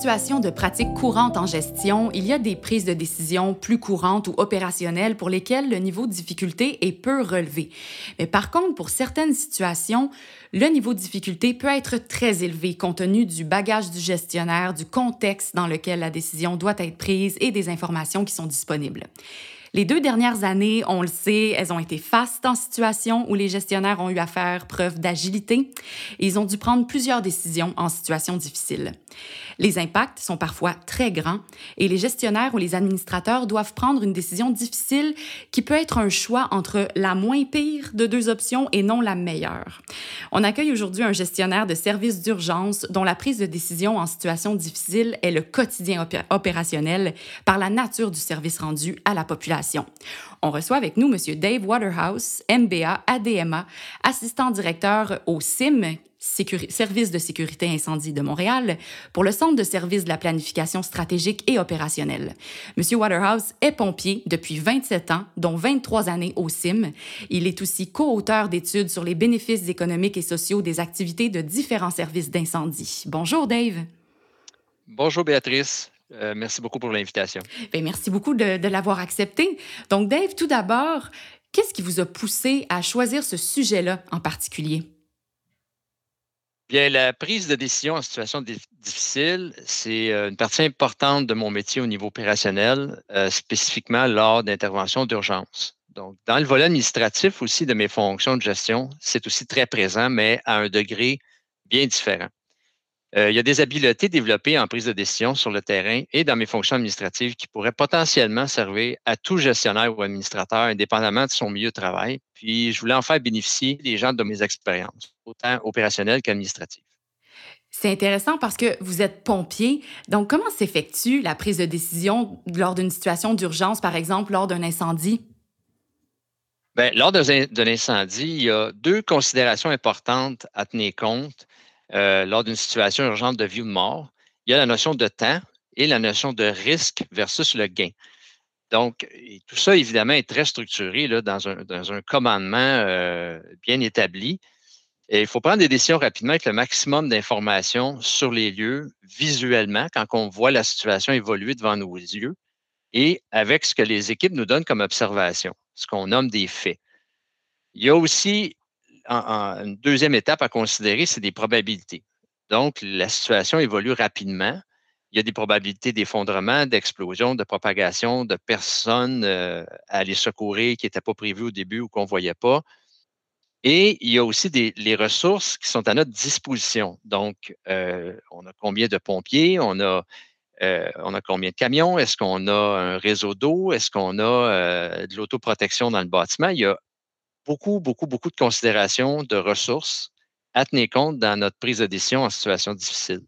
Situations de pratique courante en gestion, il y a des prises de décision plus courantes ou opérationnelles pour lesquelles le niveau de difficulté est peu relevé. Mais par contre, pour certaines situations, le niveau de difficulté peut être très élevé compte tenu du bagage du gestionnaire, du contexte dans lequel la décision doit être prise et des informations qui sont disponibles. Les deux dernières années, on le sait, elles ont été fastes en situation où les gestionnaires ont eu à faire preuve d'agilité et ils ont dû prendre plusieurs décisions en situation difficile. Les impacts sont parfois très grands et les gestionnaires ou les administrateurs doivent prendre une décision difficile qui peut être un choix entre la moins pire de deux options et non la meilleure. On accueille aujourd'hui un gestionnaire de services d'urgence dont la prise de décision en situation difficile est le quotidien opérationnel par la nature du service rendu à la population. On reçoit avec nous M. Dave Waterhouse, MBA, ADMA, assistant directeur au CIM, Service de sécurité incendie de Montréal, pour le Centre de service de la planification stratégique et opérationnelle. Monsieur Waterhouse est pompier depuis 27 ans, dont 23 années au CIM. Il est aussi co-auteur d'études sur les bénéfices économiques et sociaux des activités de différents services d'incendie. Bonjour, Dave. Bonjour, Béatrice. Euh, merci beaucoup pour l'invitation. Ben, merci beaucoup de, de l'avoir accepté. Donc, Dave, tout d'abord, qu'est-ce qui vous a poussé à choisir ce sujet-là en particulier? Bien, la prise de décision en situation difficile, c'est euh, une partie importante de mon métier au niveau opérationnel, euh, spécifiquement lors d'interventions d'urgence. Donc, dans le volet administratif aussi de mes fonctions de gestion, c'est aussi très présent, mais à un degré bien différent. Euh, il y a des habiletés développées en prise de décision sur le terrain et dans mes fonctions administratives qui pourraient potentiellement servir à tout gestionnaire ou administrateur, indépendamment de son milieu de travail. Puis, je voulais en faire bénéficier les gens de mes expériences, autant opérationnelles qu'administratives. C'est intéressant parce que vous êtes pompier. Donc, comment s'effectue la prise de décision lors d'une situation d'urgence, par exemple, lors d'un incendie? Bien, lors d'un incendie, il y a deux considérations importantes à tenir compte euh, lors d'une situation urgente de vie ou de mort, il y a la notion de temps et la notion de risque versus le gain. Donc, tout ça, évidemment, est très structuré dans, un, commandement euh, bien établi. Et il faut prendre des décisions rapidement avec le maximum d'informations sur les lieux, visuellement, quand on voit la situation évoluer devant nos yeux, et avec ce que les équipes nous donnent comme observation, ce qu'on nomme des faits. Il y a aussi une deuxième étape à considérer, c'est des probabilités. Donc, la situation évolue rapidement. Il y a des probabilités d'effondrement, d'explosion, de propagation, de personnes euh, à aller secourir qui n'étaient pas prévues au début ou qu'on ne voyait pas. Et il y a aussi des, les ressources qui sont à notre disposition. Donc, euh, on a combien de pompiers, on a, euh, on a combien de camions, est-ce qu'on a un réseau d'eau, est-ce qu'on a de l'autoprotection dans le bâtiment? Il y a beaucoup, beaucoup, beaucoup de considérations, de ressources à tenir compte dans notre prise de décision en situation difficile.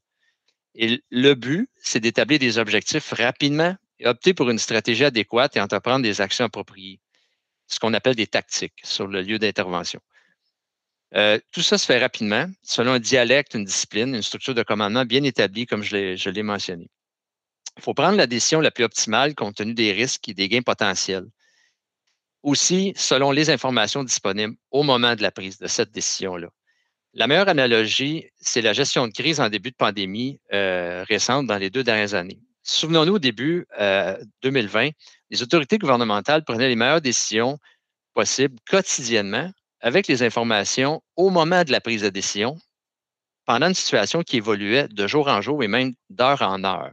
Et le but, c'est d'établir des objectifs rapidement et opter pour une stratégie adéquate et entreprendre des actions appropriées, ce qu'on appelle des tactiques sur le lieu d'intervention. Euh, tout ça se fait rapidement, selon un dialecte, une discipline, une structure de commandement bien établie, comme je l'ai mentionné. Il faut prendre la décision la plus optimale compte tenu des risques et des gains potentiels aussi selon les informations disponibles au moment de la prise de cette décision-là. La meilleure analogie, c'est la gestion de crise en début de pandémie euh, récente dans les deux dernières années. Souvenons-nous, au début euh, 2020, les autorités gouvernementales prenaient les meilleures décisions possibles quotidiennement avec les informations au moment de la prise de décision pendant une situation qui évoluait de jour en jour et même d'heure en heure.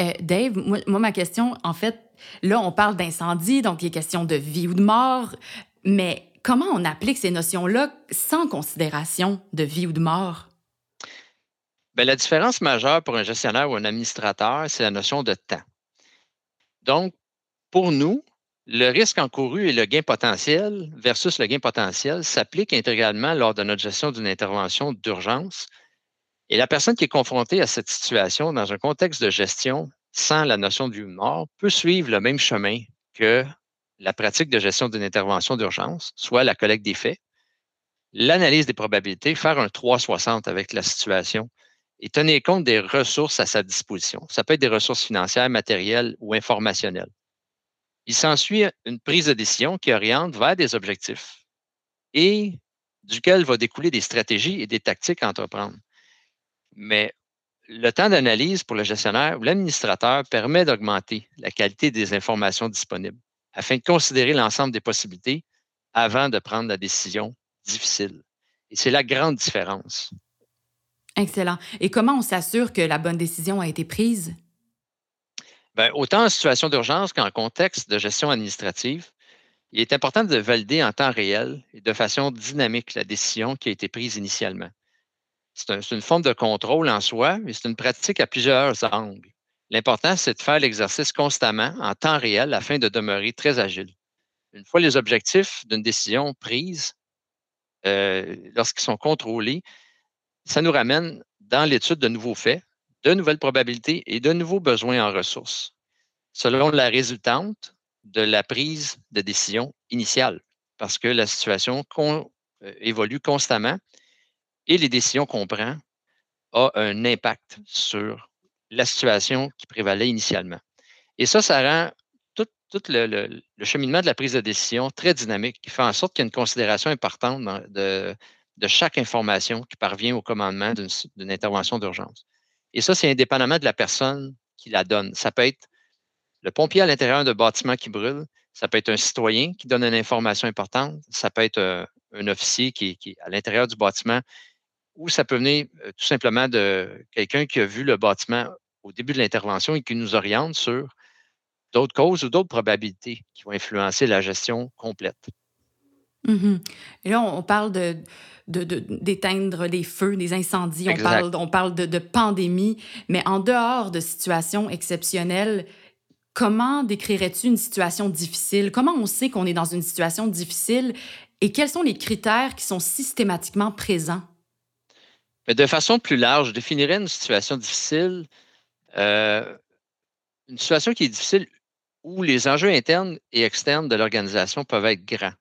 Euh, Dave, moi, ma question, en fait, là, on parle d'incendie, donc il est question de vie ou de mort, mais comment on applique ces notions-là sans considération de vie ou de mort? Bien, la différence majeure pour un gestionnaire ou un administrateur, c'est la notion de temps. Donc, pour nous, le risque encouru et le gain potentiel versus le gain potentiel s'appliquent intégralement lors de notre gestion d'une intervention d'urgence et la personne qui est confrontée à cette situation dans un contexte de gestion sans la notion du mort peut suivre le même chemin que la pratique de gestion d'une intervention d'urgence, soit la collecte des faits, l'analyse des probabilités, faire un 360 avec la situation et tenir compte des ressources à sa disposition. Ça peut être des ressources financières, matérielles ou informationnelles. Il s'ensuit une prise de décision qui oriente vers des objectifs et duquel va découler des stratégies et des tactiques à entreprendre. Mais le temps d'analyse pour le gestionnaire ou l'administrateur permet d'augmenter la qualité des informations disponibles afin de considérer l'ensemble des possibilités avant de prendre la décision difficile. Et c'est la grande différence. Excellent. Et comment on s'assure que la bonne décision a été prise? Bien, autant en situation d'urgence qu'en contexte de gestion administrative, il est important de valider en temps réel et de façon dynamique la décision qui a été prise initialement. C'est une forme de contrôle en soi, mais c'est une pratique à plusieurs angles. L'important, c'est de faire l'exercice constamment en temps réel afin de demeurer très agile. Une fois les objectifs d'une décision prise, euh, lorsqu'ils sont contrôlés, ça nous ramène dans l'étude de nouveaux faits, de nouvelles probabilités et de nouveaux besoins en ressources, selon la résultante de la prise de décision initiale, parce que la situation euh, évolue constamment et les décisions qu'on prend ont un impact sur la situation qui prévalait initialement. Et ça, ça rend tout, le, cheminement de la prise de décision très dynamique, qui fait en sorte qu'il y a une considération importante de, chaque information qui parvient au commandement d'une intervention d'urgence. Et ça, c'est indépendamment de la personne qui la donne. Ça peut être le pompier à l'intérieur d'un bâtiment qui brûle, ça peut être un citoyen qui donne une information importante, ça peut être euh, un, officier qui, est à l'intérieur du bâtiment, ou ça peut venir euh, tout simplement de quelqu'un qui a vu le bâtiment au début de l'intervention et qui nous oriente sur d'autres causes ou d'autres probabilités qui vont influencer la gestion complète. Et là, on parle de, d'éteindre les feux, des incendies, on parle, on parle de, de, pandémie, mais en dehors de situations exceptionnelles, comment décrirais-tu une situation difficile? Comment on sait qu'on est dans une situation difficile et quels sont les critères qui sont systématiquement présents? De façon plus large, je définirais une situation difficile, euh, une situation qui est difficile où les enjeux internes et externes de l'organisation peuvent être grands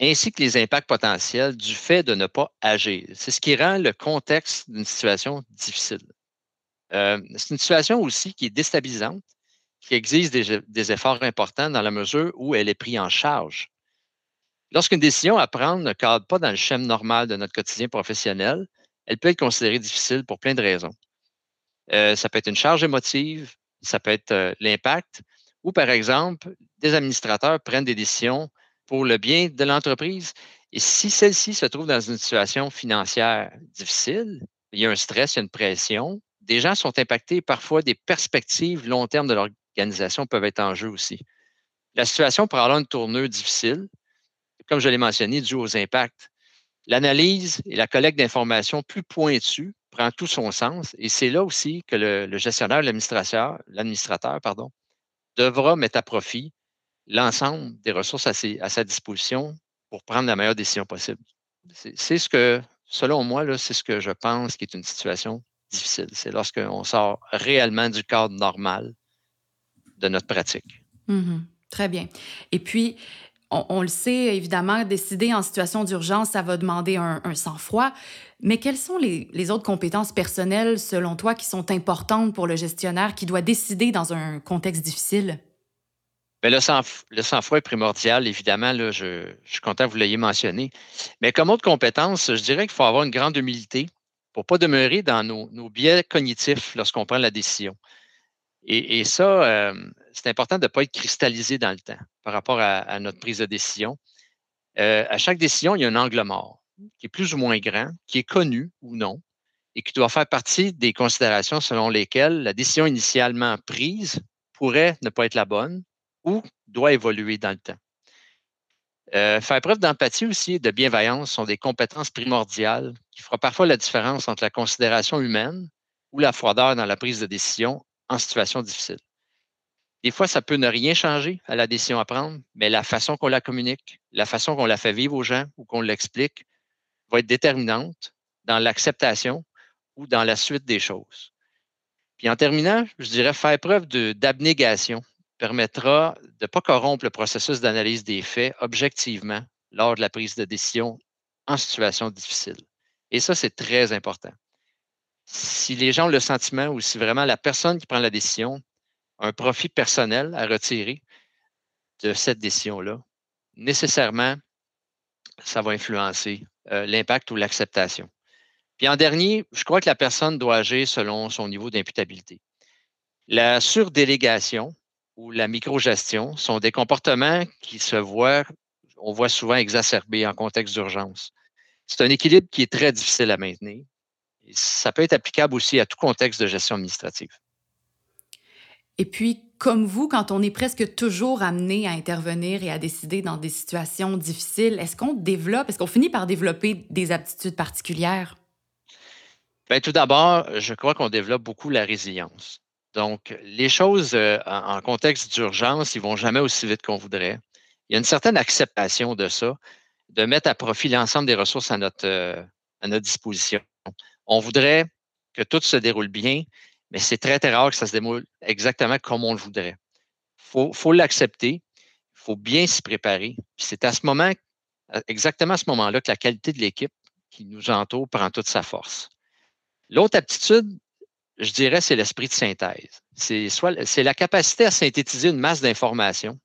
ainsi que les impacts potentiels du fait de ne pas agir. C'est ce qui rend le contexte d'une situation difficile. Euh, c'est une situation aussi qui est déstabilisante, qui exige des, efforts importants dans la mesure où elle est prise en charge. Lorsqu'une décision à prendre ne cadre pas dans le schéma normal de notre quotidien professionnel, elle peut être considérée difficile pour plein de raisons. Euh, ça peut être une charge émotive, ça peut être euh, l'impact, ou par exemple, des administrateurs prennent des décisions pour le bien de l'entreprise. Et si celle-ci se trouve dans une situation financière difficile, il y a un stress, il y a une pression, des gens sont impactés, parfois des perspectives long terme de l'organisation peuvent être en jeu aussi. La situation peut avoir une tournure difficile, comme je l'ai mentionné, dû aux impacts. L'analyse et la collecte d'informations plus pointues prend tout son sens et c'est là aussi que le, gestionnaire, l'administrateur, pardon, devra mettre à profit l'ensemble des ressources à, sa disposition pour prendre la meilleure décision possible. C'est ce que, selon moi, c'est ce que je pense qui est une situation difficile. C'est lorsqu'on sort réellement du cadre normal de notre pratique. Mm-hmm. Très bien. Et puis, on, le sait, évidemment, décider en situation d'urgence, ça va demander un, sang-froid. Mais quelles sont les, autres compétences personnelles, selon toi, qui sont importantes pour le gestionnaire qui doit décider dans un contexte difficile? Bien, le, sang, le sang-froid est primordial, évidemment. Là, je, suis content que vous l'ayez mentionné. Mais comme autre compétence, je dirais qu'il faut avoir une grande humilité pour ne pas demeurer dans nos, biais cognitifs lorsqu'on prend la décision. Et, ça, euh, c'est important de ne pas être cristallisé dans le temps par rapport à, notre prise de décision. Euh, à chaque décision, il y a un angle mort qui est plus ou moins grand, qui est connu ou non, et qui doit faire partie des considérations selon lesquelles la décision initialement prise pourrait ne pas être la bonne ou doit évoluer dans le temps. Euh, faire preuve d'empathie aussi et de bienveillance sont des compétences primordiales qui feront parfois la différence entre la considération humaine ou la froideur dans la prise de décision en situation difficile. Des fois, ça peut ne rien changer à la décision à prendre, mais la façon qu'on la communique, la façon qu'on la fait vivre aux gens ou qu'on l'explique va être déterminante dans l'acceptation ou dans la suite des choses. Puis en terminant, je dirais faire preuve d'abnégation permettra de ne pas corrompre le processus d'analyse des faits objectivement lors de la prise de décision en situation difficile. Et ça, c'est très important. si les gens ont le sentiment ou si vraiment la personne qui prend la décision un profit personnel à retirer de cette décision-là, nécessairement, ça va influencer euh, l'impact ou l'acceptation. Puis en dernier, je crois que la personne doit agir selon son niveau d'imputabilité. La surdélégation ou la microgestion sont des comportements qui se voient, on voit souvent exacerbés en contexte d'urgence. C'est un équilibre qui est très difficile à maintenir. ça peut être applicable aussi à tout contexte de gestion administrative. Et puis, comme vous, quand on est presque toujours amené à intervenir et à décider dans des situations difficiles, est-ce qu'on développe, est-ce qu'on finit par développer des aptitudes particulières? Bien, tout d'abord, je crois qu'on développe beaucoup la résilience. Donc, les choses euh, en, contexte d'urgence, ils vont jamais aussi vite qu'on voudrait. Il y a une certaine acceptation de ça, de mettre à profit l'ensemble des ressources à notre, euh, à notre disposition. On voudrait que tout se déroule bien, mais c'est très, très rare que ça se déroule exactement comme on le voudrait. Il faut, l'accepter, il faut bien s'y préparer. c'est à ce moment, exactement à ce moment-là, que la qualité de l'équipe qui nous entoure prend toute sa force. L'autre aptitude, je dirais, c'est l'esprit de synthèse. C'est la capacité à synthétiser une masse d'informations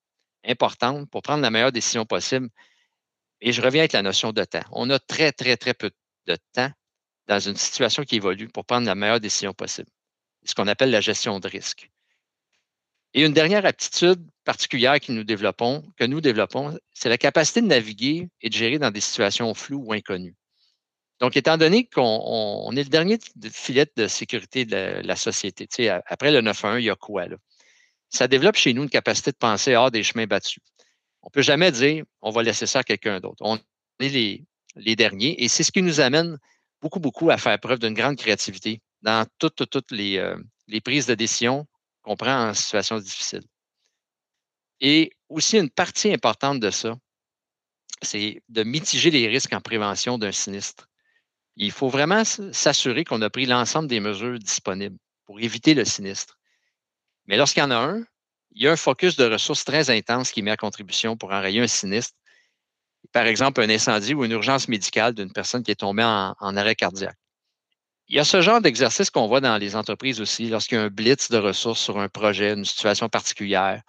importantes pour prendre la meilleure décision possible. Et je reviens avec la notion de temps. On a très, très, très peu de temps dans une situation qui évolue pour prendre la meilleure décision possible ce qu'on appelle la gestion de risque. Et une dernière aptitude particulière que nous développons, que nous développons, c'est la capacité de naviguer et de gérer dans des situations floues ou inconnues. Donc, étant donné qu'on est le dernier filet de sécurité de la, société, après le 9-1, il y a quoi là? Ça développe chez nous une capacité de penser hors des chemins battus. On ne peut jamais dire on va laisser ça à quelqu'un d'autre. On est les derniers et c'est ce qui nous amène beaucoup, beaucoup à faire preuve d'une grande créativité dans toutes, euh, les, prises de décision qu'on prend en situation difficile. Et aussi, une partie importante de ça, c'est de mitiger les risques en prévention d'un sinistre. Il faut vraiment s'assurer qu'on a pris l'ensemble des mesures disponibles pour éviter le sinistre. Mais lorsqu'il y en a un, il y a un focus de ressources très intense qui met à contribution pour enrayer un sinistre. Par exemple, un incendie ou une urgence médicale d'une personne qui est tombée en arrêt cardiaque. Il y a ce genre d'exercice qu'on voit dans les entreprises aussi, lorsqu'il y a un blitz de ressources sur un projet, une situation particulière,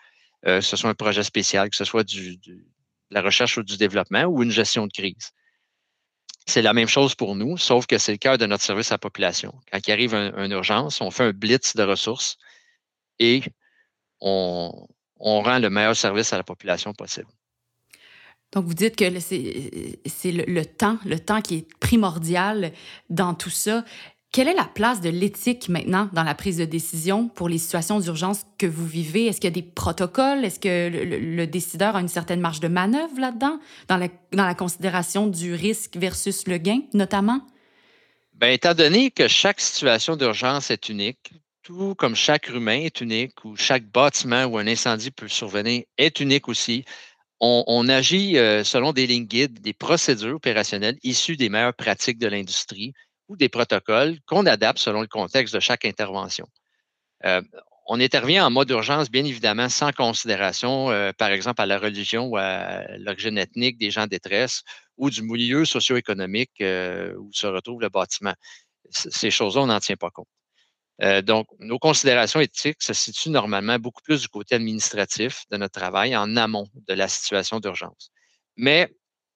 euh, que ce soit un projet spécial, que ce soit de la recherche ou du développement ou une gestion de crise. C'est la même chose pour nous, sauf que c'est le cœur de notre service à la population. Quand il arrive une urgence, on fait un blitz de ressources et on rend le meilleur service à la population possible. Donc, vous dites que c'est le, temps, le temps qui est primordial dans tout ça. Quelle est la place de l'éthique maintenant dans la prise de décision pour les situations d'urgence que vous vivez? Est-ce qu'il y a des protocoles? Est-ce que le, décideur a une certaine marge de manœuvre là-dedans, dans la, dans la considération du risque versus le gain, notamment? Bien, étant donné que chaque situation d'urgence est unique, tout comme chaque humain est unique, ou chaque bâtiment où un incendie peut survenir est unique aussi, on, agit euh, selon des lignes guides, des procédures opérationnelles issues des meilleures pratiques de l'industrie ou des protocoles qu'on adapte selon le contexte de chaque intervention. Euh, on intervient en mode urgence, bien évidemment, sans considération, euh, par exemple, à la religion ou à l'origine ethnique des gens en détresse ou du milieu socio-économique où se retrouve le bâtiment. ces choses-là, on n'en tient pas compte. Euh, donc, nos considérations éthiques se situent normalement beaucoup plus du côté administratif de notre travail en amont de la situation d'urgence. Mais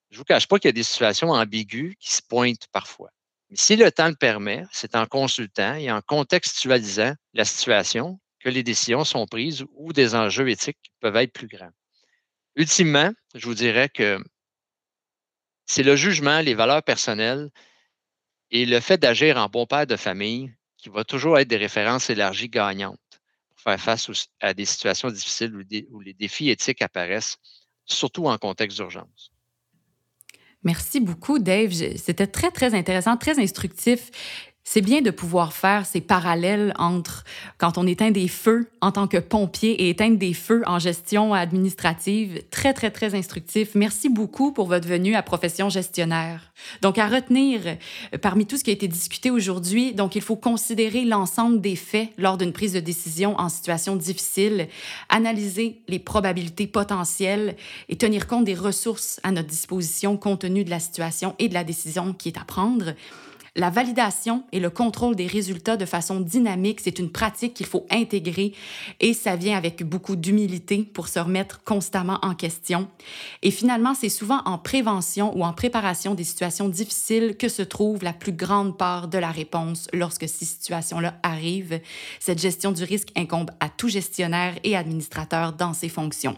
je ne vous cache pas qu'il y a des situations ambiguës qui se pointent parfois. Si le temps le permet, c'est en consultant et en contextualisant la situation que les décisions sont prises ou des enjeux éthiques peuvent être plus grands. Ultimement, je vous dirais que c'est le jugement, les valeurs personnelles et le fait d'agir en bon père de famille qui va toujours être des références élargies gagnantes pour faire face à des situations difficiles où, les défis éthiques apparaissent, surtout en contexte d'urgence. Merci beaucoup, Dave. C'était très, très intéressant, très instructif c'est bien de pouvoir faire ces parallèles entre quand on éteint des feux en tant que pompier et éteindre des feux en gestion administrative. Très, très, très instructif. Merci beaucoup pour votre venue à Profession gestionnaire. Donc, à retenir euh, parmi tout ce qui a été discuté aujourd'hui, donc il faut considérer l'ensemble des faits lors d'une prise de décision en situation difficile, analyser les probabilités potentielles et tenir compte des ressources à notre disposition compte tenu de la situation et de la décision qui est à prendre. La validation et le contrôle des résultats de façon dynamique, c'est une pratique qu'il faut intégrer et ça vient avec beaucoup d'humilité pour se remettre constamment en question. Et finalement, c'est souvent en prévention ou en préparation des situations difficiles que se trouve la plus grande part de la réponse lorsque ces situations-là arrivent. Cette gestion du risque incombe à tout gestionnaire et administrateur dans ses fonctions.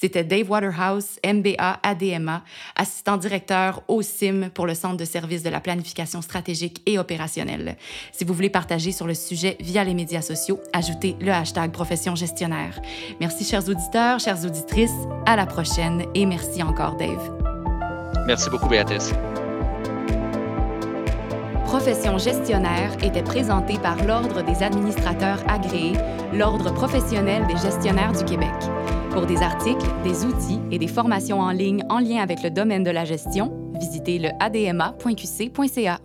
C'était Dave Waterhouse, MBA ADMA, assistant directeur au CIM pour le Centre de services de la planification stratégique et opérationnelle. Si vous voulez partager sur le sujet via les médias sociaux, ajoutez le hashtag profession gestionnaire. Merci chers auditeurs, chères auditrices, à la prochaine et merci encore Dave. Merci beaucoup Béatrice. Profession gestionnaire était présentée par l'Ordre des administrateurs agréés, l'Ordre professionnel des gestionnaires du Québec. Pour des articles, des outils et des formations en ligne en lien avec le domaine de la gestion, visitez le adma.qc.ca.